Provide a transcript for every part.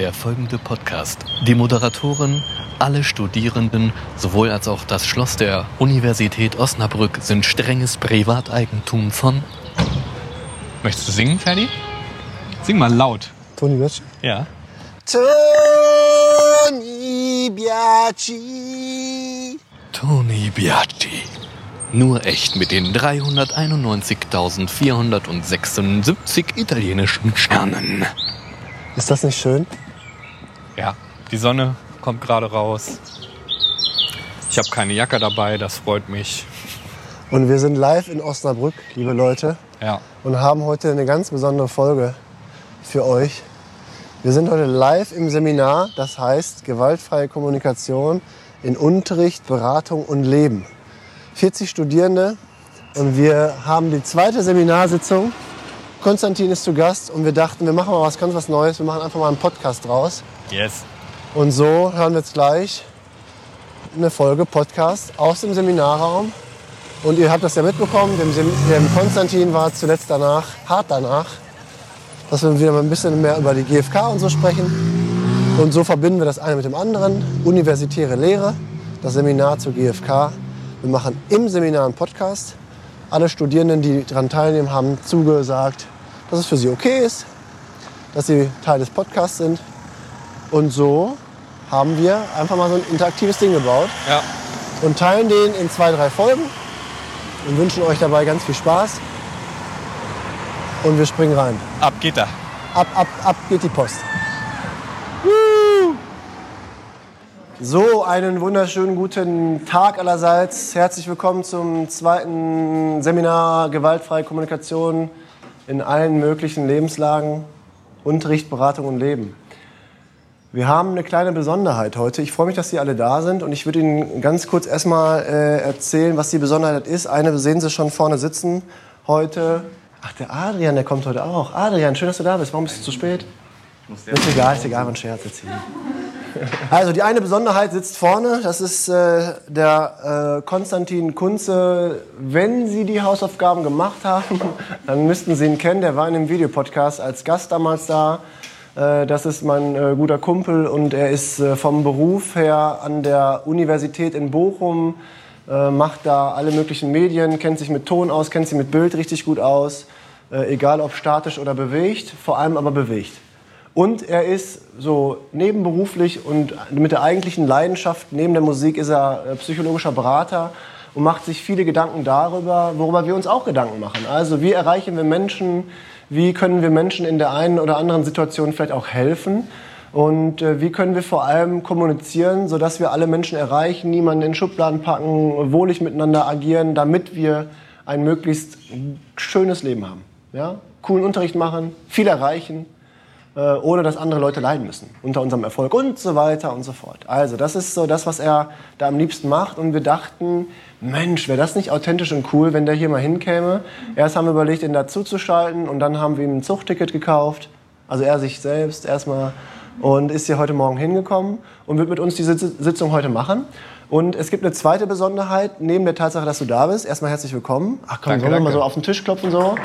der folgende Podcast. Die Moderatoren, alle Studierenden, sowohl als auch das Schloss der Universität Osnabrück sind strenges Privateigentum von. Möchtest du singen, Ferdi? Sing mal laut. Toni Böttcher? Ja. Toni Biaggi. Toni Biaggi. Nur echt mit den 391.476 italienischen Sternen. Ist das nicht schön? Ja, die Sonne kommt gerade raus. Ich habe keine Jacke dabei, das freut mich. Und wir sind live in Osnabrück, liebe Leute, Ja. und haben heute eine ganz besondere Folge für euch. Wir sind heute live im Seminar, das heißt gewaltfreie Kommunikation in Unterricht, Beratung und Leben. 40 Studierende und wir haben die zweite Seminarsitzung. Konstantin ist zu Gast und wir dachten, wir machen mal was ganz was Neues. Wir machen einfach mal einen Podcast draus. Yes. Und so hören wir jetzt gleich eine Folge Podcast aus dem Seminarraum. Und ihr habt das ja mitbekommen, dem, Sem dem Konstantin war zuletzt danach, hart danach, dass wir wieder mal ein bisschen mehr über die GfK und so sprechen. Und so verbinden wir das eine mit dem anderen. Universitäre Lehre, das Seminar zur GfK. Wir machen im Seminar einen Podcast. Alle Studierenden, die daran teilnehmen, haben zugesagt, dass es für sie okay ist, dass sie Teil des Podcasts sind. Und so haben wir einfach mal so ein interaktives Ding gebaut Ja. und teilen den in zwei, drei Folgen und wünschen euch dabei ganz viel Spaß. Und wir springen rein. Ab geht er. Ab, ab, ab geht die Post. So, einen wunderschönen guten Tag allerseits. Herzlich willkommen zum zweiten Seminar Gewaltfreie Kommunikation in allen möglichen Lebenslagen, Unterricht, Beratung und Leben. Wir haben eine kleine Besonderheit heute. Ich freue mich, dass Sie alle da sind und ich würde Ihnen ganz kurz erstmal äh, erzählen, was die Besonderheit ist. Eine sehen Sie schon vorne sitzen heute. Ach, der Adrian, der kommt heute auch. Adrian, schön, dass du da bist. Warum bist du zu spät? Ist egal, ist egal, war ein Scherz jetzt hier. Also die eine Besonderheit sitzt vorne, das ist äh, der äh, Konstantin Kunze. Wenn Sie die Hausaufgaben gemacht haben, dann müssten Sie ihn kennen. Der war in einem Videopodcast als Gast damals da. Äh, das ist mein äh, guter Kumpel und er ist äh, vom Beruf her an der Universität in Bochum, äh, macht da alle möglichen Medien, kennt sich mit Ton aus, kennt sich mit Bild richtig gut aus, egal ob statisch oder bewegt, vor allem aber bewegt. Und er ist so nebenberuflich und mit der eigentlichen Leidenschaft, neben der Musik, ist er äh, psychologischer Berater und macht sich viele Gedanken darüber, worüber wir uns auch Gedanken machen. Also wie erreichen wir Menschen, wie können wir Menschen in der einen oder anderen Situation vielleicht auch helfen und äh, wie können wir vor allem kommunizieren, sodass wir alle Menschen erreichen, niemanden in Schubladen packen, wohlig miteinander agieren, damit wir ein möglichst schönes Leben haben. Ja? Coolen Unterricht machen, viel erreichen äh, ohne dass andere Leute leiden müssen unter unserem Erfolg und so weiter und so fort. Also das ist so das, was er da am liebsten macht und wir dachten, Mensch, wäre das nicht authentisch und cool, wenn der hier mal hinkäme. Erst haben wir überlegt, ihn dazuzuschalten und dann haben wir ihm ein Zuchtticket gekauft, also er sich selbst erstmal und ist hier heute Morgen hingekommen und wird mit uns die Sitz- Sitzung heute machen. Und es gibt eine zweite Besonderheit, neben der Tatsache, dass du da bist. Erstmal herzlich willkommen. Ach komm, Danke, sollen wir mal so auf den Tisch klopfen so?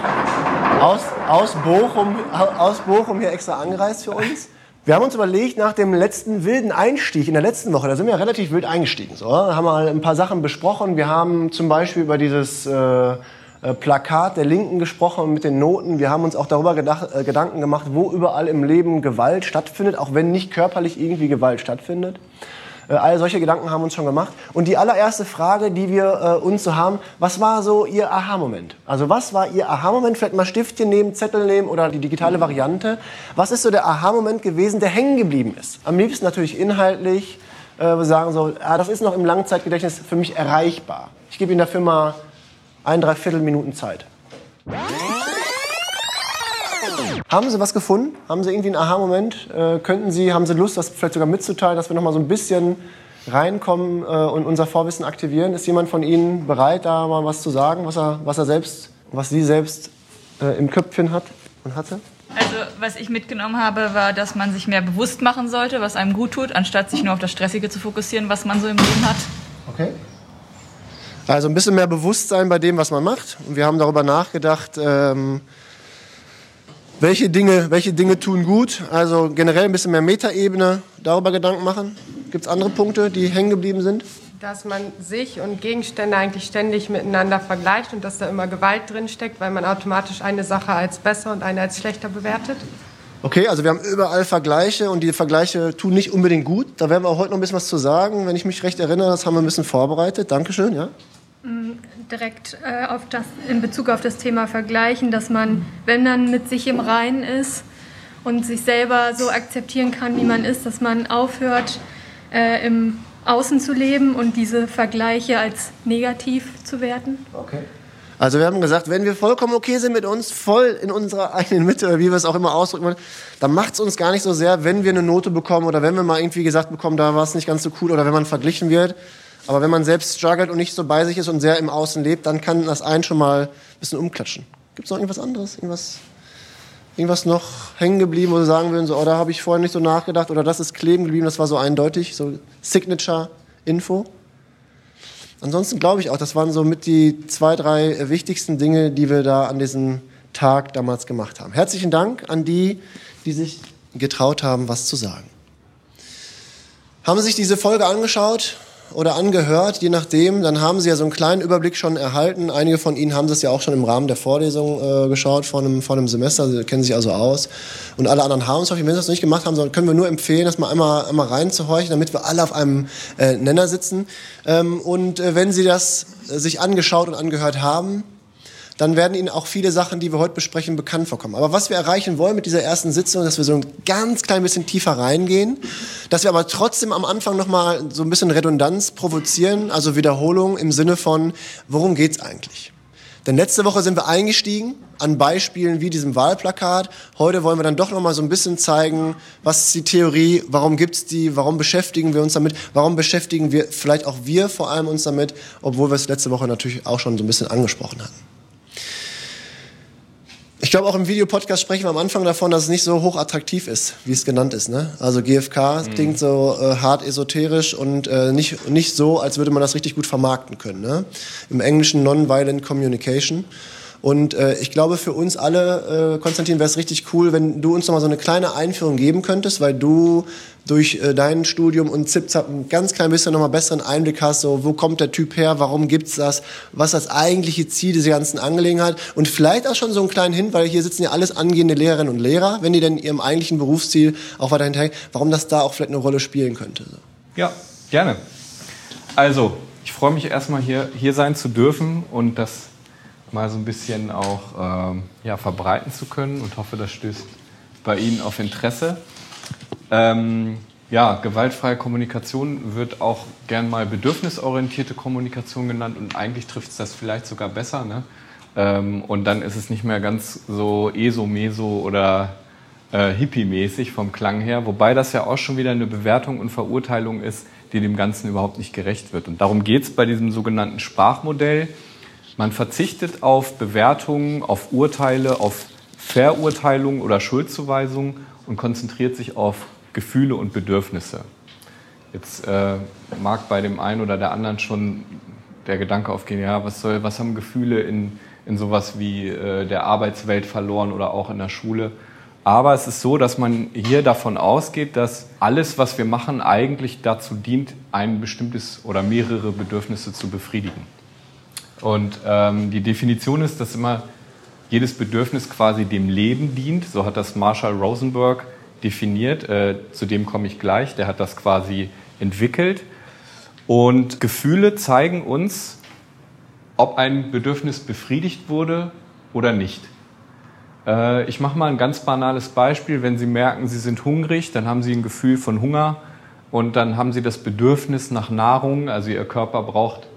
aus, aus, Bochum, aus Bochum hier extra angereist für uns. Wir haben uns überlegt, nach dem letzten wilden Einstieg in der letzten Woche, da sind wir ja relativ wild eingestiegen, so, da haben wir ein paar Sachen besprochen. Wir haben zum Beispiel über dieses äh, äh, Plakat der Linken gesprochen mit den Noten. Wir haben uns auch darüber gedacht, äh, Gedanken gemacht, wo überall im Leben Gewalt stattfindet, auch wenn nicht körperlich irgendwie Gewalt stattfindet. Äh, all solche Gedanken haben uns schon gemacht. Und die allererste Frage, die wir äh, uns so haben, was war so Ihr Aha-Moment? Also was war Ihr Aha-Moment? Vielleicht mal Stiftchen nehmen, Zettel nehmen oder die digitale Variante. Was ist so der Aha-Moment gewesen, der hängen geblieben ist? Am liebsten natürlich inhaltlich. Äh, sagen so, ah, das ist noch im Langzeitgedächtnis für mich erreichbar. Ich gebe Ihnen dafür mal ein, dreiviertel Minuten Zeit. Haben Sie was gefunden? Haben Sie irgendwie einen Aha-Moment? Äh, könnten Sie, haben Sie Lust, das vielleicht sogar mitzuteilen, dass wir noch mal so ein bisschen reinkommen äh, und unser Vorwissen aktivieren? Ist jemand von Ihnen bereit, da mal was zu sagen, was er, was er selbst, was Sie selbst äh, im Köpfchen hat und hatte? Also, was ich mitgenommen habe, war, dass man sich mehr bewusst machen sollte, was einem gut tut, anstatt sich nur auf das Stressige zu fokussieren, was man so im Leben hat. Okay. Also ein bisschen mehr Bewusstsein bei dem, was man macht. Und wir haben darüber nachgedacht, ähm, Welche Dinge, welche Dinge tun gut? Also generell ein bisschen mehr Metaebene, darüber Gedanken machen. Gibt es andere Punkte, die hängen geblieben sind? Dass man sich und Gegenstände eigentlich ständig miteinander vergleicht und dass da immer Gewalt drin steckt, weil man automatisch eine Sache als besser und eine als schlechter bewertet. Okay, also wir haben überall Vergleiche und die Vergleiche tun nicht unbedingt gut. Da werden wir auch heute noch ein bisschen was zu sagen. Wenn ich mich recht erinnere, das haben wir ein bisschen vorbereitet. Dankeschön, ja? Mm, direkt äh, auf das, in Bezug auf das Thema Vergleichen, dass man, wenn man mit sich im Reinen ist und sich selber so akzeptieren kann, wie man ist, dass man aufhört, äh, im Außen zu leben und diese Vergleiche als negativ zu werten. Okay. Also wir haben gesagt, wenn wir vollkommen okay sind mit uns, voll in unserer eigenen Mitte, wie wir es auch immer ausdrücken wollen, dann macht es uns gar nicht so sehr, wenn wir eine Note bekommen oder wenn wir mal irgendwie gesagt bekommen, da war es nicht ganz so cool oder wenn man verglichen wird. Aber wenn man selbst struggelt und nicht so bei sich ist und sehr im Außen lebt, dann kann das einen schon mal ein bisschen umklatschen. Gibt es noch irgendwas anderes? Irgendwas, irgendwas noch hängen geblieben, wo Sie sagen würden, so, oh, da habe ich vorhin nicht so nachgedacht oder das ist kleben geblieben, das war so eindeutig, so Signature-Info? Ansonsten glaube ich auch, das waren so mit die zwei, drei wichtigsten Dinge, die wir da an diesem Tag damals gemacht haben. Herzlichen Dank an die, die sich getraut haben, was zu sagen. Haben Sie sich diese Folge angeschaut? Oder angehört, je nachdem, dann haben Sie ja so einen kleinen Überblick schon erhalten. Einige von Ihnen haben das ja auch schon im Rahmen der Vorlesung äh, geschaut vor einem, vor einem Semester, Sie kennen sich also aus. Und alle anderen haben es Wenn Sie das nicht gemacht haben, können wir nur empfehlen, das mal einmal, einmal reinzuhorchen, damit wir alle auf einem äh, Nenner sitzen. Ähm, und äh, wenn Sie das äh, sich angeschaut und angehört haben, dann werden Ihnen auch viele Sachen, die wir heute besprechen, bekannt vorkommen. Aber was wir erreichen wollen mit dieser ersten Sitzung, dass wir so ein ganz klein bisschen tiefer reingehen, dass wir aber trotzdem am Anfang nochmal so ein bisschen Redundanz provozieren, also Wiederholung im Sinne von, worum geht's eigentlich? Denn letzte Woche sind wir eingestiegen an Beispielen wie diesem Wahlplakat. Heute wollen wir dann doch noch mal so ein bisschen zeigen, was ist die Theorie, warum gibt's die, warum beschäftigen wir uns damit, warum beschäftigen wir vielleicht auch wir vor allem uns damit, obwohl wir es letzte Woche natürlich auch schon so ein bisschen angesprochen hatten. Ich glaube, auch im Videopodcast sprechen wir am Anfang davon, dass es nicht so hoch attraktiv ist, wie es genannt ist. Ne? Also GFK mhm. klingt so äh, hart esoterisch und äh, nicht, nicht so, als würde man das richtig gut vermarkten können. Ne? Im Englischen Nonviolent Communication. Und äh, ich glaube, für uns alle, äh, Konstantin, wäre es richtig cool, wenn du uns noch mal so eine kleine Einführung geben könntest, weil du durch äh, dein Studium und ZipZap ein ganz klein bisschen noch mal besseren Einblick hast, so wo kommt der Typ her, warum gibt's das, was das eigentliche Ziel dieser ganzen Angelegenheit und vielleicht auch schon so einen kleinen Hin, weil hier sitzen ja alles angehende Lehrerinnen und Lehrer, wenn die denn ihrem eigentlichen Berufsziel auch weiter hinterher, warum das da auch vielleicht eine Rolle spielen könnte. So. Ja, gerne. Also, ich freue mich erstmal hier, hier sein zu dürfen und das mal so ein bisschen auch ähm, ja, verbreiten zu können und hoffe, das stößt bei Ihnen auf Interesse. Ähm, ja, gewaltfreie Kommunikation wird auch gern mal bedürfnisorientierte Kommunikation genannt und eigentlich trifft es das vielleicht sogar besser. Ne? Ähm, und dann ist es nicht mehr ganz so ESO-Meso oder äh, Hippie-mäßig vom Klang her, wobei das ja auch schon wieder eine Bewertung und Verurteilung ist, die dem Ganzen überhaupt nicht gerecht wird. Und darum geht es bei diesem sogenannten Sprachmodell. Man verzichtet auf Bewertungen, auf Urteile, auf Verurteilungen oder Schuldzuweisungen und konzentriert sich auf Gefühle und Bedürfnisse. Jetzt äh, mag bei dem einen oder der anderen schon der Gedanke aufgehen, ja, was, soll, was haben Gefühle in, in sowas wie äh, der Arbeitswelt verloren oder auch in der Schule. Aber es ist so, dass man hier davon ausgeht, dass alles, was wir machen, eigentlich dazu dient, ein bestimmtes oder mehrere Bedürfnisse zu befriedigen. Und ähm, die Definition ist, dass immer jedes Bedürfnis quasi dem Leben dient. So hat das Marshall Rosenberg definiert. Äh, zu dem komme ich gleich. Der hat das quasi entwickelt. Und Gefühle zeigen uns, ob ein Bedürfnis befriedigt wurde oder nicht. Äh, ich mache mal ein ganz banales Beispiel. Wenn Sie merken, Sie sind hungrig, dann haben Sie ein Gefühl von Hunger und dann haben Sie das Bedürfnis nach Nahrung. Also Ihr Körper braucht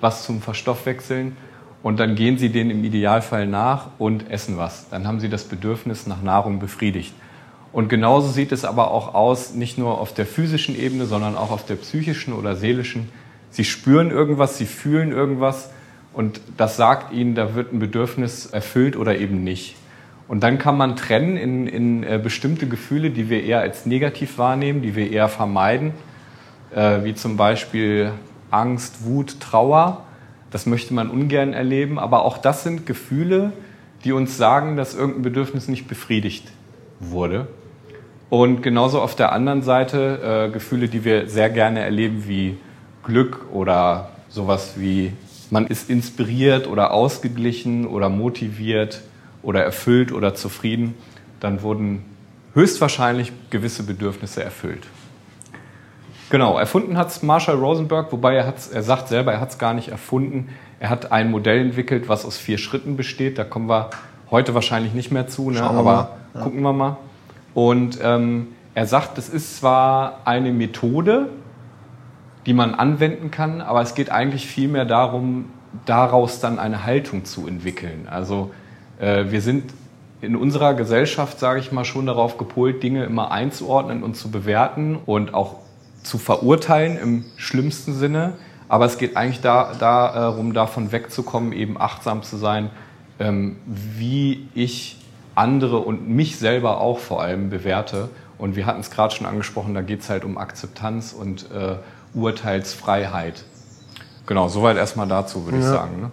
was zum Verstoffwechseln und dann gehen sie denen im Idealfall nach und essen was. Dann haben sie das Bedürfnis nach Nahrung befriedigt. Und genauso sieht es aber auch aus, nicht nur auf der physischen Ebene, sondern auch auf der psychischen oder seelischen. Sie spüren irgendwas, sie fühlen irgendwas und das sagt ihnen, da wird ein Bedürfnis erfüllt oder eben nicht. Und dann kann man trennen in, in äh, bestimmte Gefühle, die wir eher als negativ wahrnehmen, die wir eher vermeiden, äh, wie zum Beispiel Angst, Wut, Trauer. Das möchte man ungern erleben, aber auch das sind Gefühle, die uns sagen, dass irgendein Bedürfnis nicht befriedigt wurde. Und genauso auf der anderen Seite äh, Gefühle, die wir sehr gerne erleben, wie Glück oder sowas wie man ist inspiriert oder ausgeglichen oder motiviert oder erfüllt oder zufrieden, dann wurden höchstwahrscheinlich gewisse Bedürfnisse erfüllt. Genau, erfunden hat es Marshall Rosenberg, wobei er, er sagt selber, er hat es gar nicht erfunden. Er hat ein Modell entwickelt, was aus vier Schritten besteht. Da kommen wir heute wahrscheinlich nicht mehr zu, ne? aber ja. gucken wir mal. Und ähm, er sagt, es ist zwar eine Methode, die man anwenden kann, aber es geht eigentlich vielmehr darum, daraus dann eine Haltung zu entwickeln. Also äh, wir sind in unserer Gesellschaft, sage ich mal, schon darauf gepolt, Dinge immer einzuordnen und zu bewerten und auch zu verurteilen im schlimmsten Sinne. Aber es geht eigentlich da, darum, davon wegzukommen, eben achtsam zu sein, ähm, wie ich andere und mich selber auch vor allem bewerte. Und wir hatten es gerade schon angesprochen, da geht es halt um Akzeptanz und äh, Urteilsfreiheit. Genau, soweit erstmal dazu, würde ja. ich sagen. Ne?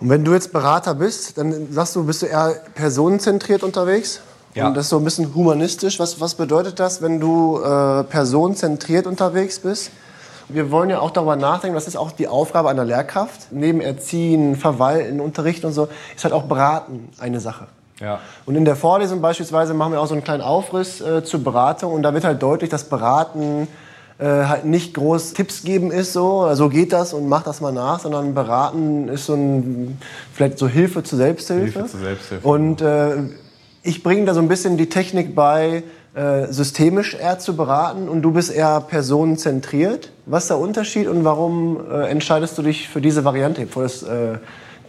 Und wenn du jetzt Berater bist, dann sagst du, bist du eher personenzentriert unterwegs? Ja. Und das ist so ein bisschen humanistisch. Was, was bedeutet das, wenn du äh, personenzentriert unterwegs bist? Wir wollen ja auch darüber nachdenken, das ist auch die Aufgabe einer Lehrkraft. Neben Erziehen, Verwalten, Unterrichten und so, ist halt auch Beraten eine Sache. Ja. Und in der Vorlesung beispielsweise machen wir auch so einen kleinen Aufriss äh, zur Beratung und da wird halt deutlich, dass Beraten äh, halt nicht groß Tipps geben ist, so, so geht das und mach das mal nach, sondern beraten ist so ein, vielleicht so Hilfe zur Selbsthilfe. Hilfe zur Selbsthilfe. Und äh, ich bringe da so ein bisschen die Technik bei, äh, systemisch eher zu beraten und du bist eher personenzentriert. Was ist der Unterschied und warum äh, entscheidest du dich für diese Variante? Vor das äh,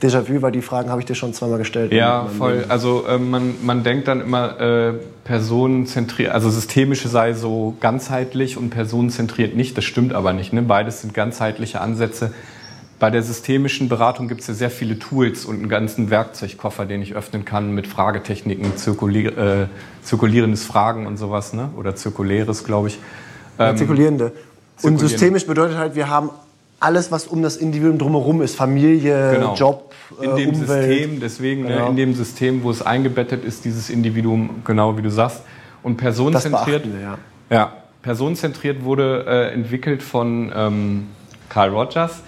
Déjà-vu, weil die Fragen habe ich dir schon zweimal gestellt. Ja, voll. Also äh, man, man denkt dann immer äh, personenzentriert, also systemische sei so ganzheitlich und personenzentriert nicht. Das stimmt aber nicht. Ne? Beides sind ganzheitliche Ansätze. Bei der systemischen Beratung gibt es ja sehr viele Tools und einen ganzen Werkzeugkoffer, den ich öffnen kann mit Fragetechniken, zirkulier äh, zirkulierendes Fragen und sowas, ne? oder zirkuläres, glaube ich. Ähm, zirkulierende. Und systemisch bedeutet halt, wir haben alles, was um das Individuum drumherum ist, Familie, genau. Job, in dem Umwelt. System, deswegen ne, genau. ne, in dem System, wo es eingebettet ist, dieses Individuum, genau wie du sagst. Und personenzentriert, wir, ja. ja. personenzentriert wurde äh, entwickelt von ähm, Carl Rogers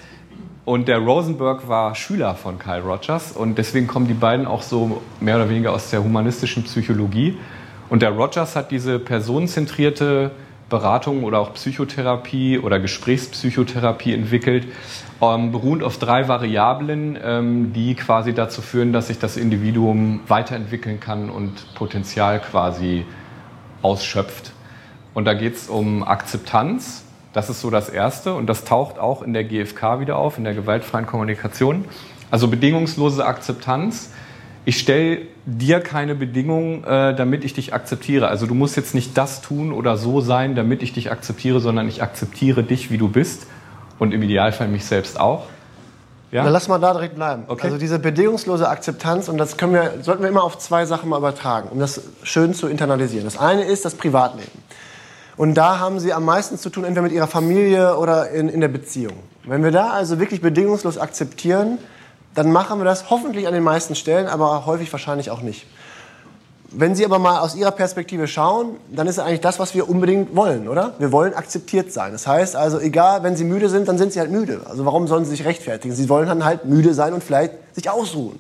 und der Rosenberg war Schüler von Kyle Rogers und deswegen kommen die beiden auch so mehr oder weniger aus der humanistischen Psychologie. Und der Rogers hat diese personenzentrierte Beratung oder auch Psychotherapie oder Gesprächspsychotherapie entwickelt, ähm, beruhend auf drei Variablen, ähm, die quasi dazu führen, dass sich das Individuum weiterentwickeln kann und Potenzial quasi ausschöpft. Und da geht es um Akzeptanz, das ist so das Erste und das taucht auch in der GfK wieder auf, in der gewaltfreien Kommunikation. Also bedingungslose Akzeptanz. Ich stelle dir keine Bedingungen, äh, damit ich dich akzeptiere. Also du musst jetzt nicht das tun oder so sein, damit ich dich akzeptiere, sondern ich akzeptiere dich, wie du bist und im Idealfall mich selbst auch. Ja? Dann lass mal da direkt bleiben. Okay. Also diese bedingungslose Akzeptanz, und das können wir, sollten wir immer auf zwei Sachen mal übertragen, um das schön zu internalisieren. Das eine ist das Privatleben. Und da haben sie am meisten zu tun, entweder mit ihrer Familie oder in, in der Beziehung. Wenn wir da also wirklich bedingungslos akzeptieren, dann machen wir das hoffentlich an den meisten Stellen, aber häufig wahrscheinlich auch nicht. Wenn Sie aber mal aus Ihrer Perspektive schauen, dann ist eigentlich das, was wir unbedingt wollen, oder? Wir wollen akzeptiert sein. Das heißt also, egal, wenn Sie müde sind, dann sind Sie halt müde. Also warum sollen Sie sich rechtfertigen? Sie wollen dann halt müde sein und vielleicht sich ausruhen.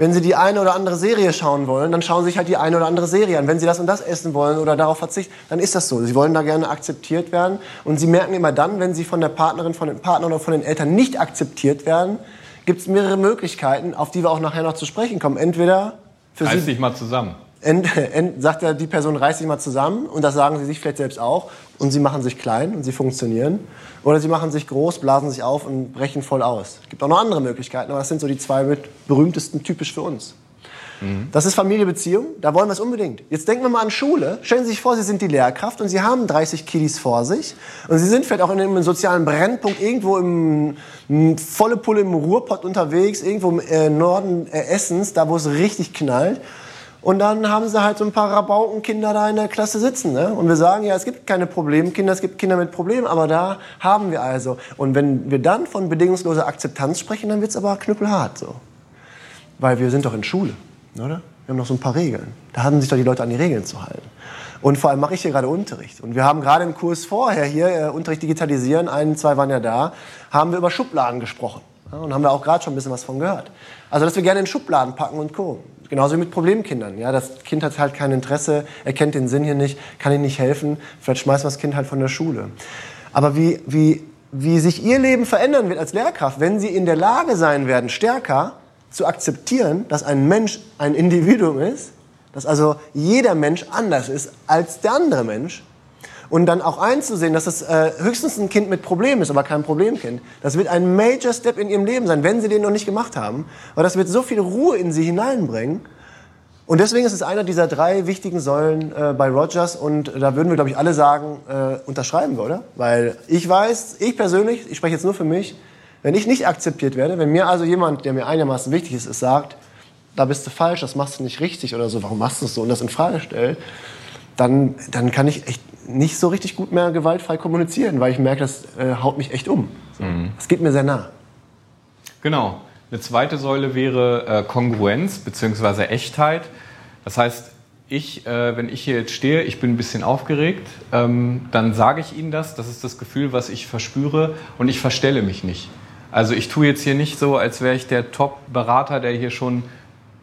Wenn Sie die eine oder andere Serie schauen wollen, dann schauen Sie sich halt die eine oder andere Serie an. Wenn Sie das und das essen wollen oder darauf verzichten, dann ist das so. Sie wollen da gerne akzeptiert werden. Und Sie merken immer dann, wenn Sie von der Partnerin, von den Partnern oder von den Eltern nicht akzeptiert werden, gibt es mehrere Möglichkeiten, auf die wir auch nachher noch zu sprechen kommen. Entweder für Reiß Sie dich mal zusammen. End, end, sagt ja die Person, reiß sich mal zusammen und das sagen sie sich vielleicht selbst auch und sie machen sich klein und sie funktionieren. Oder sie machen sich groß, blasen sich auf und brechen voll aus. Es gibt auch noch andere Möglichkeiten, aber das sind so die zwei berühmtesten typisch für uns. Mhm. Das ist Familie-Beziehung, da wollen wir es unbedingt. Jetzt denken wir mal an Schule. Stellen Sie sich vor, Sie sind die Lehrkraft und Sie haben 30 Kiddies vor sich. Und Sie sind vielleicht auch in einem sozialen Brennpunkt irgendwo im, im volle Pulle im Ruhrpott unterwegs, irgendwo im äh, Norden äh, Essens, da wo es richtig knallt. Und dann haben sie halt so ein paar Rabaukenkinder da in der Klasse sitzen. Ne? Und wir sagen, ja, es gibt keine Problemkinder, es gibt Kinder mit Problemen, aber da haben wir also. Und wenn wir dann von bedingungsloser Akzeptanz sprechen, dann wird es aber knüppelhart so. Weil wir sind doch in Schule, oder? Wir haben noch so ein paar Regeln. Da haben sich doch die Leute an die Regeln zu halten. Und vor allem mache ich hier gerade Unterricht. Und wir haben gerade im Kurs vorher hier, äh, Unterricht digitalisieren, ein, zwei waren ja da, haben wir über Schubladen gesprochen. Ja, und haben wir auch gerade schon ein bisschen was von gehört. Also, dass wir gerne in Schubladen packen und Co. Genauso wie mit Problemkindern. Ja, das Kind hat halt kein Interesse, erkennt den Sinn hier nicht, kann ihnen nicht helfen. Vielleicht schmeißen wir das Kind halt von der Schule. Aber wie, wie, wie sich ihr Leben verändern wird als Lehrkraft, wenn sie in der Lage sein werden, stärker zu akzeptieren, dass ein Mensch ein Individuum ist, dass also jeder Mensch anders ist als der andere Mensch und dann auch einzusehen, dass es äh, höchstens ein Kind mit Problemen ist, aber kein Problemkind. Das wird ein Major Step in ihrem Leben sein, wenn sie den noch nicht gemacht haben. Aber das wird so viel Ruhe in sie hineinbringen. Und deswegen ist es einer dieser drei wichtigen Säulen äh, bei Rogers und da würden wir, glaube ich, alle sagen, äh, unterschreiben wir, oder? Weil ich weiß, ich persönlich, ich spreche jetzt nur für mich, wenn ich nicht akzeptiert werde, wenn mir also jemand, der mir einigermaßen wichtig ist, es sagt, da bist du falsch, das machst du nicht richtig oder so, warum machst du es so und das in Frage stellt, dann, dann kann ich echt nicht so richtig gut mehr gewaltfrei kommunizieren, weil ich merke, das äh, haut mich echt um. So. Mhm. Das geht mir sehr nah. Genau. Eine zweite Säule wäre äh, Kongruenz bzw. Echtheit. Das heißt, ich, äh, wenn ich hier jetzt stehe, ich bin ein bisschen aufgeregt, ähm, dann sage ich Ihnen das. Das ist das Gefühl, was ich verspüre und ich verstelle mich nicht. Also ich tue jetzt hier nicht so, als wäre ich der Top-Berater, der hier schon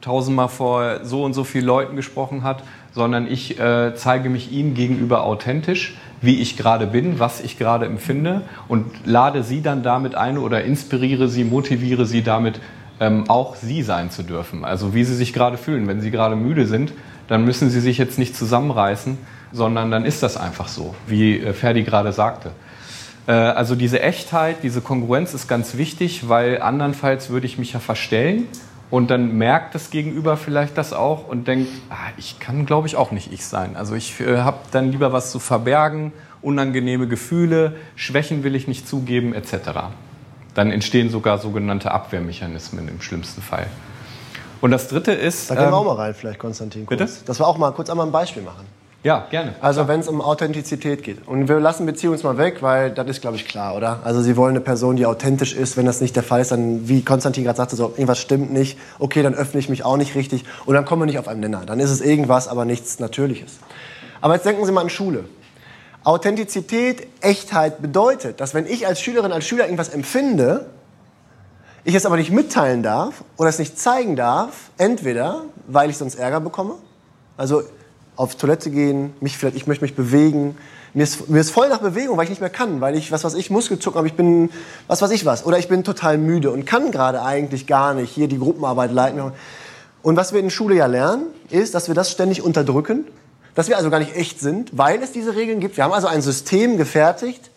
tausendmal vor so und so vielen Leuten gesprochen hat, sondern ich äh, zeige mich ihnen gegenüber authentisch, wie ich gerade bin, was ich gerade empfinde und lade sie dann damit ein oder inspiriere sie, motiviere sie damit, ähm, auch sie sein zu dürfen. Also wie sie sich gerade fühlen. Wenn sie gerade müde sind, dann müssen sie sich jetzt nicht zusammenreißen, sondern dann ist das einfach so, wie äh, Ferdi gerade sagte. Äh, also diese Echtheit, diese Kongruenz ist ganz wichtig, weil andernfalls würde ich mich ja verstellen und dann merkt das Gegenüber vielleicht das auch und denkt, ah, ich kann, glaube ich, auch nicht ich sein. Also ich äh, habe dann lieber was zu verbergen, unangenehme Gefühle, Schwächen will ich nicht zugeben, etc. Dann entstehen sogar sogenannte Abwehrmechanismen im schlimmsten Fall. Und das Dritte ist... Da gehen wir ähm, auch mal rein vielleicht, Konstantin. Kurz. Bitte? Dass wir auch mal kurz einmal ein Beispiel machen. Ja, gerne. Also wenn es um Authentizität geht. Und wir lassen Beziehung jetzt mal weg, weil das ist, glaube ich, klar, oder? Also Sie wollen eine Person, die authentisch ist. Wenn das nicht der Fall ist, dann, wie Konstantin gerade sagte, so, irgendwas stimmt nicht. Okay, dann öffne ich mich auch nicht richtig. Und dann kommen wir nicht auf einen Nenner. Dann ist es irgendwas, aber nichts Natürliches. Aber jetzt denken Sie mal an Schule. Authentizität, Echtheit bedeutet, dass wenn ich als Schülerin, als Schüler irgendwas empfinde, ich es aber nicht mitteilen darf oder es nicht zeigen darf, entweder weil ich sonst Ärger bekomme, also auf Toilette gehen, mich vielleicht, ich möchte mich bewegen. Mir ist, mir ist voll nach Bewegung, weil ich nicht mehr kann, weil ich, was weiß ich, Muskelzucken habe, ich bin, was weiß ich was. Oder ich bin total müde und kann gerade eigentlich gar nicht hier die Gruppenarbeit leiten. Und was wir in der Schule ja lernen, ist, dass wir das ständig unterdrücken, dass wir also gar nicht echt sind, weil es diese Regeln gibt. Wir haben also ein System gefertigt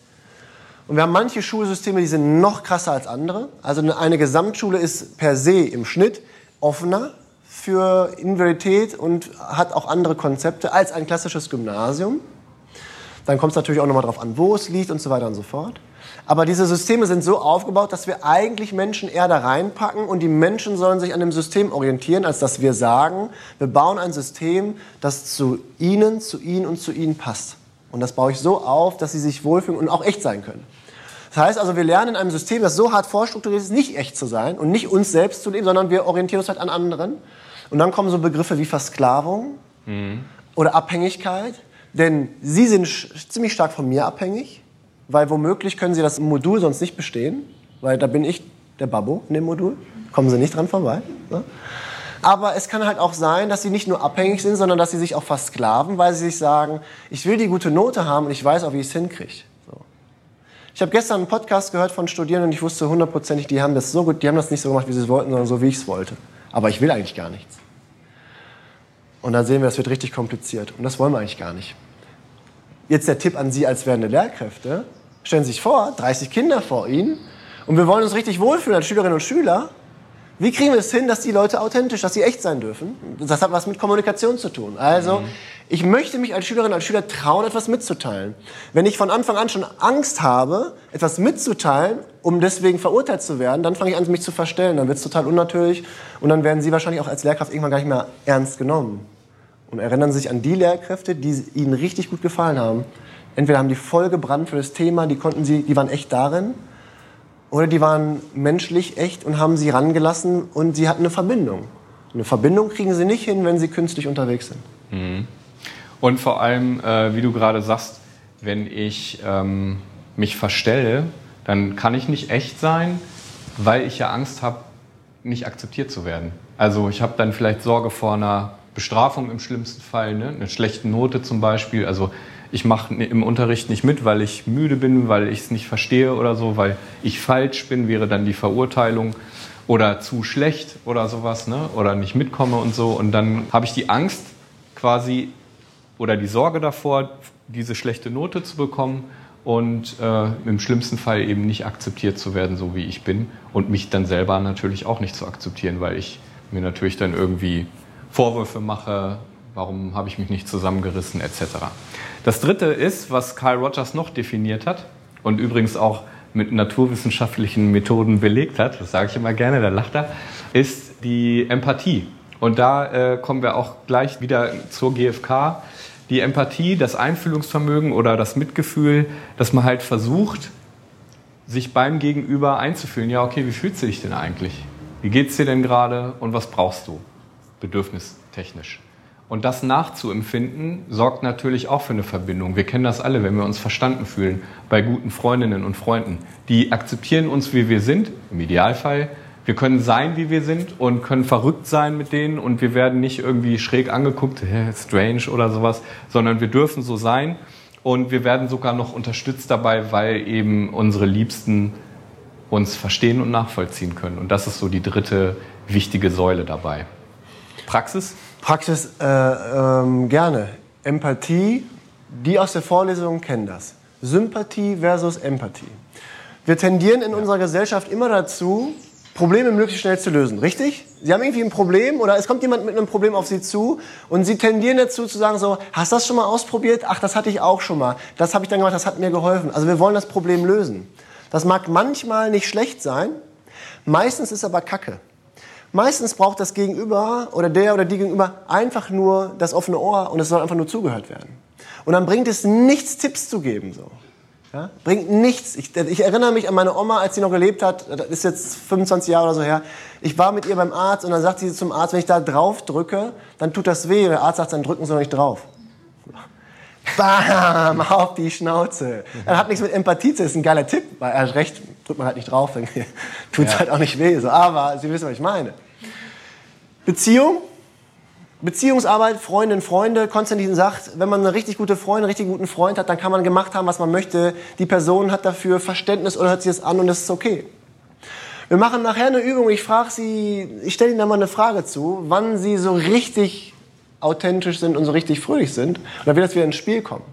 und wir haben manche Schulsysteme, die sind noch krasser als andere. Also eine Gesamtschule ist per se im Schnitt offener, für Individualität und hat auch andere Konzepte als ein klassisches Gymnasium. Dann kommt es natürlich auch nochmal darauf an, wo es liegt und so weiter und so fort. Aber diese Systeme sind so aufgebaut, dass wir eigentlich Menschen eher da reinpacken und die Menschen sollen sich an dem System orientieren, als dass wir sagen, wir bauen ein System, das zu ihnen, zu ihnen und zu ihnen passt. Und das baue ich so auf, dass sie sich wohlfühlen und auch echt sein können. Das heißt also, wir lernen in einem System, das so hart vorstrukturiert ist, nicht echt zu sein und nicht uns selbst zu leben, sondern wir orientieren uns halt an anderen und dann kommen so Begriffe wie Versklavung mhm. oder Abhängigkeit. Denn sie sind ziemlich stark von mir abhängig, weil womöglich können sie das Modul sonst nicht bestehen, weil da bin ich der Babbo in dem Modul. Kommen sie nicht dran vorbei. Ne? Aber es kann halt auch sein, dass sie nicht nur abhängig sind, sondern dass sie sich auch versklaven, weil sie sich sagen, ich will die gute Note haben und ich weiß auch, wie ich es hinkriege. So. Ich habe gestern einen Podcast gehört von Studierenden und ich wusste hundertprozentig, die haben das so gut, die haben das nicht so gemacht, wie sie es wollten, sondern so, wie ich es wollte. Aber ich will eigentlich gar nichts. Und dann sehen wir, es wird richtig kompliziert. Und das wollen wir eigentlich gar nicht. Jetzt der Tipp an Sie als werdende Lehrkräfte. Stellen Sie sich vor, 30 Kinder vor Ihnen. Und wir wollen uns richtig wohlfühlen als Schülerinnen und Schüler. Wie kriegen wir es hin, dass die Leute authentisch, dass sie echt sein dürfen? Das hat was mit Kommunikation zu tun. Also, mhm. ich möchte mich als Schülerin, als Schüler trauen, etwas mitzuteilen. Wenn ich von Anfang an schon Angst habe, etwas mitzuteilen, um deswegen verurteilt zu werden, dann fange ich an, mich zu verstellen. Dann wird es total unnatürlich und dann werden Sie wahrscheinlich auch als Lehrkraft irgendwann gar nicht mehr ernst genommen. Und erinnern Sie sich an die Lehrkräfte, die Ihnen richtig gut gefallen haben. Entweder haben die voll gebrannt für das Thema, die konnten Sie, die waren echt darin, oder die waren menschlich echt und haben sie rangelassen und sie hatten eine Verbindung. Eine Verbindung kriegen sie nicht hin, wenn sie künstlich unterwegs sind. Mhm. Und vor allem, äh, wie du gerade sagst, wenn ich ähm, mich verstelle, dann kann ich nicht echt sein, weil ich ja Angst habe, nicht akzeptiert zu werden. Also ich habe dann vielleicht Sorge vor einer Bestrafung im schlimmsten Fall, ne? eine schlechte Note zum Beispiel. Also ich mache im Unterricht nicht mit, weil ich müde bin, weil ich es nicht verstehe oder so, weil ich falsch bin, wäre dann die Verurteilung oder zu schlecht oder sowas, ne? oder nicht mitkomme und so. Und dann habe ich die Angst quasi oder die Sorge davor, diese schlechte Note zu bekommen und äh, im schlimmsten Fall eben nicht akzeptiert zu werden, so wie ich bin und mich dann selber natürlich auch nicht zu akzeptieren, weil ich mir natürlich dann irgendwie Vorwürfe mache, warum habe ich mich nicht zusammengerissen etc. Das dritte ist, was Carl Rogers noch definiert hat und übrigens auch mit naturwissenschaftlichen Methoden belegt hat, das sage ich immer gerne, da lacht er, ist die Empathie. Und da äh, kommen wir auch gleich wieder zur GfK. Die Empathie, das Einfühlungsvermögen oder das Mitgefühl, dass man halt versucht, sich beim Gegenüber einzufühlen. Ja, okay, wie fühlst du dich denn eigentlich? Wie geht's dir denn gerade und was brauchst du? Bedürfnistechnisch. Und das nachzuempfinden, sorgt natürlich auch für eine Verbindung. Wir kennen das alle, wenn wir uns verstanden fühlen bei guten Freundinnen und Freunden. Die akzeptieren uns, wie wir sind, im Idealfall. Wir können sein, wie wir sind und können verrückt sein mit denen und wir werden nicht irgendwie schräg angeguckt, strange oder sowas, sondern wir dürfen so sein und wir werden sogar noch unterstützt dabei, weil eben unsere Liebsten uns verstehen und nachvollziehen können. Und das ist so die dritte wichtige Säule dabei. Praxis? Praxis äh, ähm, gerne. Empathie, die aus der Vorlesung kennen das. Sympathie versus Empathie. Wir tendieren in unserer Gesellschaft immer dazu, Probleme möglichst schnell zu lösen, richtig? Sie haben irgendwie ein Problem oder es kommt jemand mit einem Problem auf Sie zu und Sie tendieren dazu zu sagen so, hast du das schon mal ausprobiert? Ach, das hatte ich auch schon mal. Das habe ich dann gemacht, das hat mir geholfen. Also wir wollen das Problem lösen. Das mag manchmal nicht schlecht sein, meistens ist aber Kacke. Meistens braucht das Gegenüber oder der oder die Gegenüber einfach nur das offene Ohr und es soll einfach nur zugehört werden. Und dann bringt es nichts, Tipps zu geben. So. Ja? Bringt nichts. Ich, ich, erinnere mich an meine Oma, als sie noch gelebt hat, das ist jetzt 25 Jahre oder so her. Ich war mit ihr beim Arzt und dann sagt sie zum Arzt, wenn ich da drauf drücke, dann tut das weh. Der Arzt sagt, dann drücken Sie noch nicht drauf. Bam, auf die Schnauze. Das hat nichts mit Empathie zu tun, das ist ein geiler Tipp, weil er hat recht, drückt man halt nicht drauf, tut es ja. halt auch nicht weh. So. Aber Sie wissen, was ich meine. Beziehung, Beziehungsarbeit, Freundin, Freunde. Konstantin sagt, wenn man eine richtig gute Freundin, einen richtig guten Freund hat, dann kann man gemacht haben, was man möchte. Die Person hat dafür Verständnis oder hört sich das an und es ist okay. Wir machen nachher eine Übung. Ich frage Sie, ich stelle Ihnen da mal eine Frage zu, wann Sie so richtig authentisch sind und so richtig fröhlich sind. Und dann wird das wieder ins Spiel kommen.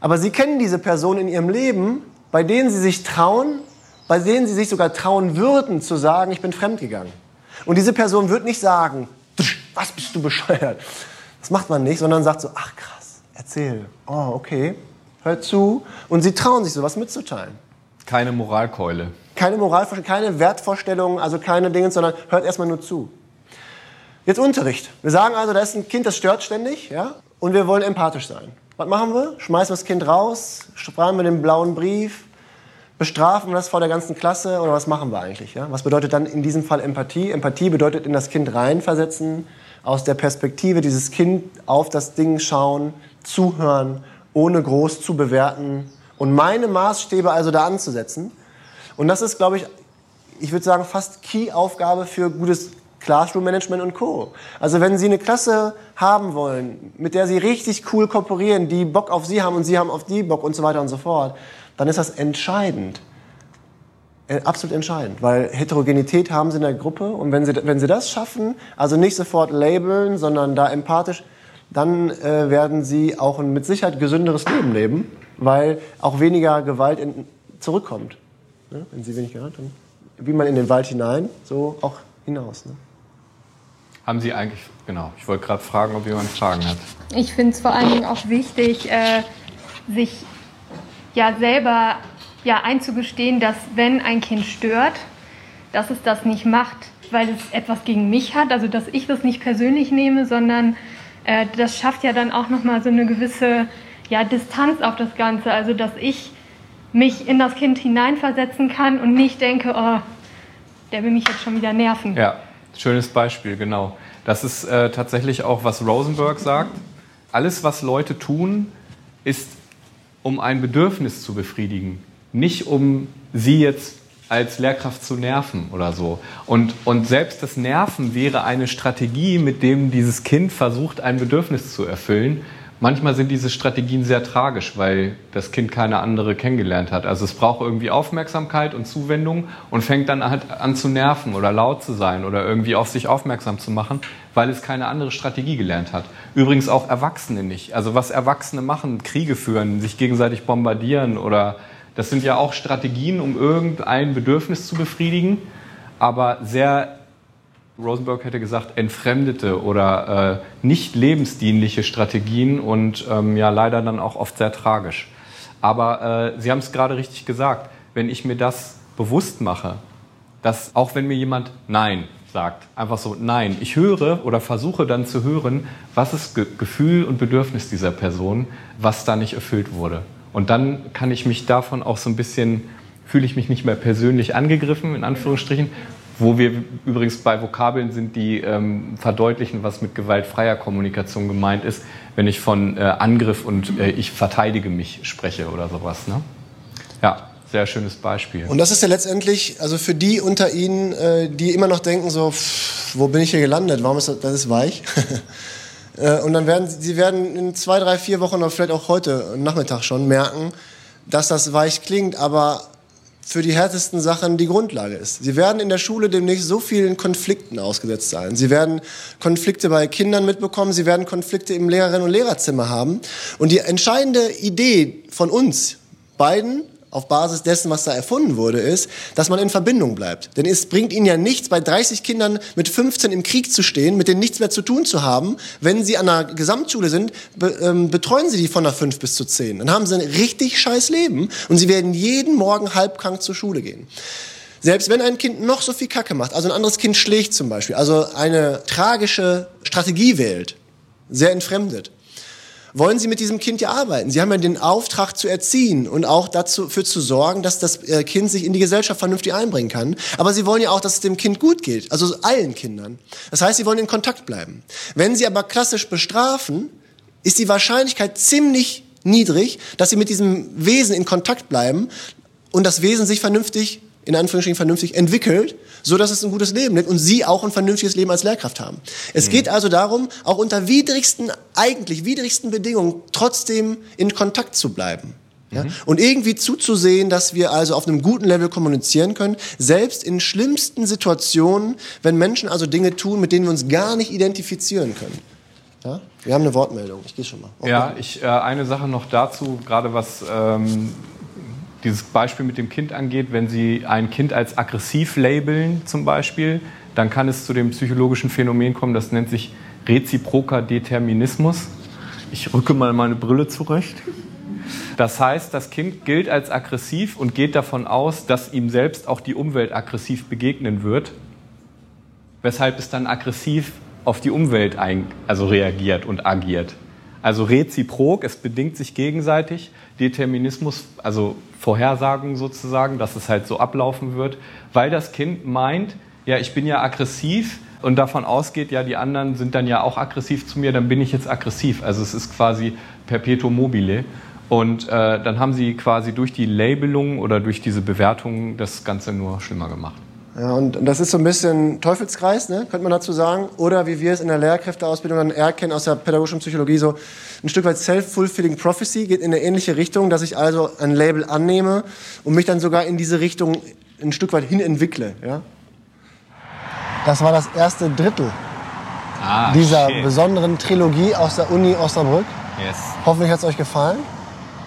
Aber Sie kennen diese Person in Ihrem Leben, bei denen Sie sich trauen, bei denen Sie sich sogar trauen würden zu sagen, ich bin fremdgegangen. Und diese Person wird nicht sagen, was bist du bescheuert? Das macht man nicht, sondern sagt so, ach krass, erzähl. Oh, okay, hör zu. Und sie trauen sich sowas mitzuteilen. Keine Moralkeule. Keine Moralvorstellung, keine Wertvorstellungen, also keine Dinge, sondern hört erstmal nur zu. Jetzt Unterricht. Wir sagen also, da ist ein Kind, das stört ständig, ja, und wir wollen empathisch sein. Was machen wir? Schmeißen wir das Kind raus, schreiben wir den blauen Brief, bestrafen wir das vor der ganzen Klasse oder was machen wir eigentlich? Ja? Was bedeutet dann in diesem Fall Empathie? Empathie bedeutet in das Kind reinversetzen, aus der Perspektive dieses Kind auf das Ding schauen, zuhören, ohne groß zu bewerten und meine Maßstäbe also da anzusetzen. Und das ist, glaube ich, ich würde sagen, fast Key-Aufgabe für gutes Classroom Management und Co. Also wenn Sie eine Klasse haben wollen, mit der Sie richtig cool kooperieren, die Bock auf Sie haben und Sie haben auf die Bock und so weiter und so fort, dann ist das entscheidend. Äh, absolut entscheidend, weil Heterogenität haben sie in der Gruppe und wenn sie, wenn sie das schaffen, also nicht sofort labeln, sondern da empathisch, dann äh, werden sie auch ein mit Sicherheit gesünderes Leben leben, weil auch weniger Gewalt in, zurückkommt. Ne? Wenn sie wenig Gewalt haben. Wie man in den Wald hinein, so auch hinaus. Ne? Haben Sie eigentlich, genau, ich wollte gerade fragen, ob jemand Fragen hat. Ich finde es vor allen Dingen auch wichtig, äh, sich ja selber ja einzugestehen, dass wenn ein Kind stört, dass es das nicht macht, weil es etwas gegen mich hat, also dass ich das nicht persönlich nehme, sondern äh, das schafft ja dann auch nochmal so eine gewisse ja, Distanz auf das Ganze, also dass ich mich in das Kind hineinversetzen kann und nicht denke, oh, der will mich jetzt schon wieder nerven. Ja, schönes Beispiel, genau. Das ist äh, tatsächlich auch, was Rosenberg sagt. Alles, was Leute tun, ist, um ein Bedürfnis zu befriedigen, nicht um sie jetzt als Lehrkraft zu nerven oder so. Und, und selbst das Nerven wäre eine Strategie, mit dem dieses Kind versucht, ein Bedürfnis zu erfüllen. Manchmal sind diese Strategien sehr tragisch, weil das Kind keine andere kennengelernt hat. Also es braucht irgendwie Aufmerksamkeit und Zuwendung und fängt dann halt an zu nerven oder laut zu sein oder irgendwie auf sich aufmerksam zu machen, weil es keine andere Strategie gelernt hat. Übrigens auch Erwachsene nicht. Also was Erwachsene machen, Kriege führen, sich gegenseitig bombardieren oder das sind ja auch Strategien, um irgendein Bedürfnis zu befriedigen, aber sehr, Rosenberg hätte gesagt, entfremdete oder äh, nicht lebensdienliche Strategien und ähm, ja leider dann auch oft sehr tragisch. Aber äh, Sie haben es gerade richtig gesagt, wenn ich mir das bewusst mache, dass auch wenn mir jemand Nein sagt, einfach so Nein, ich höre oder versuche dann zu hören, was ist Ge Gefühl und Bedürfnis dieser Person, was da nicht erfüllt wurde. Und dann kann ich mich davon auch so ein bisschen, fühle ich mich nicht mehr persönlich angegriffen, in Anführungsstrichen, wo wir übrigens bei Vokabeln sind, die ähm, verdeutlichen, was mit gewaltfreier Kommunikation gemeint ist, wenn ich von äh, Angriff und äh, ich verteidige mich spreche oder sowas. Ne? Ja, sehr schönes Beispiel. Und das ist ja letztendlich, also für die unter Ihnen, äh, die immer noch denken, so, pff, wo bin ich hier gelandet? Warum ist das, das ist weich? Äh, und dann werden sie werden in zwei, drei, vier Wochen oder vielleicht auch heute Nachmittag schon merken, dass das weich klingt, aber für die härtesten Sachen die Grundlage ist. Sie werden in der Schule demnächst so vielen Konflikten ausgesetzt sein. Sie werden Konflikte bei Kindern mitbekommen, sie werden Konflikte im Lehrerinnen- und Lehrerzimmer haben. Und die entscheidende Idee von uns beiden auf Basis dessen, was da erfunden wurde, ist, dass man in Verbindung bleibt. Denn es bringt ihnen ja nichts, bei 30 Kindern mit 15 im Krieg zu stehen, mit denen nichts mehr zu tun zu haben. Wenn sie an einer Gesamtschule sind, be ähm, betreuen sie die von der 5 bis zu 10. Dann haben sie ein richtig scheiß Leben und sie werden jeden Morgen halbkrank zur Schule gehen. Selbst wenn ein Kind noch so viel Kacke macht, also ein anderes Kind schlägt zum Beispiel, also eine tragische Strategie wählt, sehr entfremdet, wollen Sie mit diesem Kind ja arbeiten. Sie haben ja den Auftrag zu erziehen und auch dafür zu sorgen, dass das äh, Kind sich in die Gesellschaft vernünftig einbringen kann. Aber Sie wollen ja auch, dass es dem Kind gut geht, also allen Kindern. Das heißt, Sie wollen in Kontakt bleiben. Wenn Sie aber klassisch bestrafen, ist die Wahrscheinlichkeit ziemlich niedrig, dass Sie mit diesem Wesen in Kontakt bleiben und das Wesen sich vernünftig in Anführungsstrichen vernünftig entwickelt, so dass es ein gutes Leben lebt und sie auch ein vernünftiges Leben als Lehrkraft haben. Es mhm. geht also darum, auch unter widrigsten, eigentlich widrigsten Bedingungen trotzdem in Kontakt zu bleiben. Ja? Mhm. Und irgendwie zuzusehen, dass wir also auf einem guten Level kommunizieren können, selbst in schlimmsten Situationen, wenn Menschen also Dinge tun, mit denen wir uns gar nicht identifizieren können. Ja? Wir haben eine Wortmeldung, ich gehe schon mal. Okay. Ja, ich, äh, eine Sache noch dazu, gerade was ähm, dieses Beispiel mit dem Kind angeht, wenn Sie ein Kind als aggressiv labeln zum Beispiel, dann kann es zu dem psychologischen Phänomen kommen, das nennt sich reziproker Determinismus. Ich rücke mal meine Brille zurecht. Das heißt, das Kind gilt als aggressiv und geht davon aus, dass ihm selbst auch die Umwelt aggressiv begegnen wird, weshalb es dann aggressiv auf die Umwelt also reagiert und agiert. Also reziprok, es bedingt sich gegenseitig. Determinismus, also Vorhersagung sozusagen, dass es halt so ablaufen wird, weil das Kind meint, ja, ich bin ja aggressiv und davon ausgeht, ja, die anderen sind dann ja auch aggressiv zu mir, dann bin ich jetzt aggressiv. Also es ist quasi perpetuum mobile. Und äh, dann haben sie quasi durch die Labelung oder durch diese Bewertung das Ganze nur schlimmer gemacht. Ja, und das ist so ein bisschen Teufelskreis, ne, könnte man dazu sagen. Oder wie wir es in der Lehrkräfteausbildung dann erkennen aus der pädagogischen Psychologie, so ein Stück weit Self-Fulfilling Prophecy geht in eine ähnliche Richtung, dass ich also ein Label annehme und mich dann sogar in diese Richtung ein Stück weit hin entwickle. Ja? Das war das erste Drittel ah, dieser shit. besonderen Trilogie aus der Uni Osnabrück. Yes. Hoffentlich hat es euch gefallen.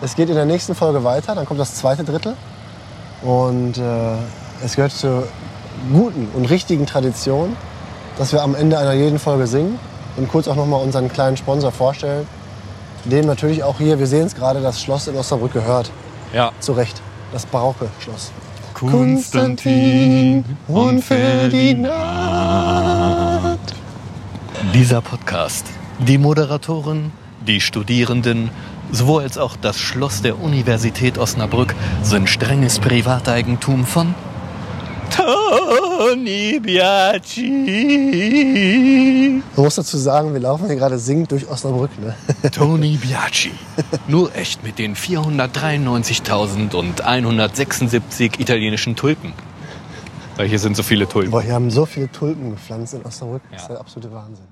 Es geht in der nächsten Folge weiter, dann kommt das zweite Drittel. Und äh, es gehört zur guten und richtigen Tradition, dass wir am Ende einer jeden Folge singen und kurz auch nochmal unseren kleinen Sponsor vorstellen, dem natürlich auch hier, wir sehen es gerade, das Schloss in Osnabrück gehört. Ja. Zu Recht, das barocke Schloss. Konstantin und Ferdinand. Dieser Podcast, die Moderatoren, die Studierenden, sowohl als auch das Schloss der Universität Osnabrück sind strenges Privateigentum von Tony Biaggi. Man muss dazu sagen, wir laufen hier gerade singend durch Osnabrück. Ne? Tony Biaggi. Nur echt mit den 493.176 italienischen Tulpen. Weil hier sind so viele Tulpen. Boah, hier haben so viele Tulpen gepflanzt in Osnabrück. Das ist der absolute Wahnsinn.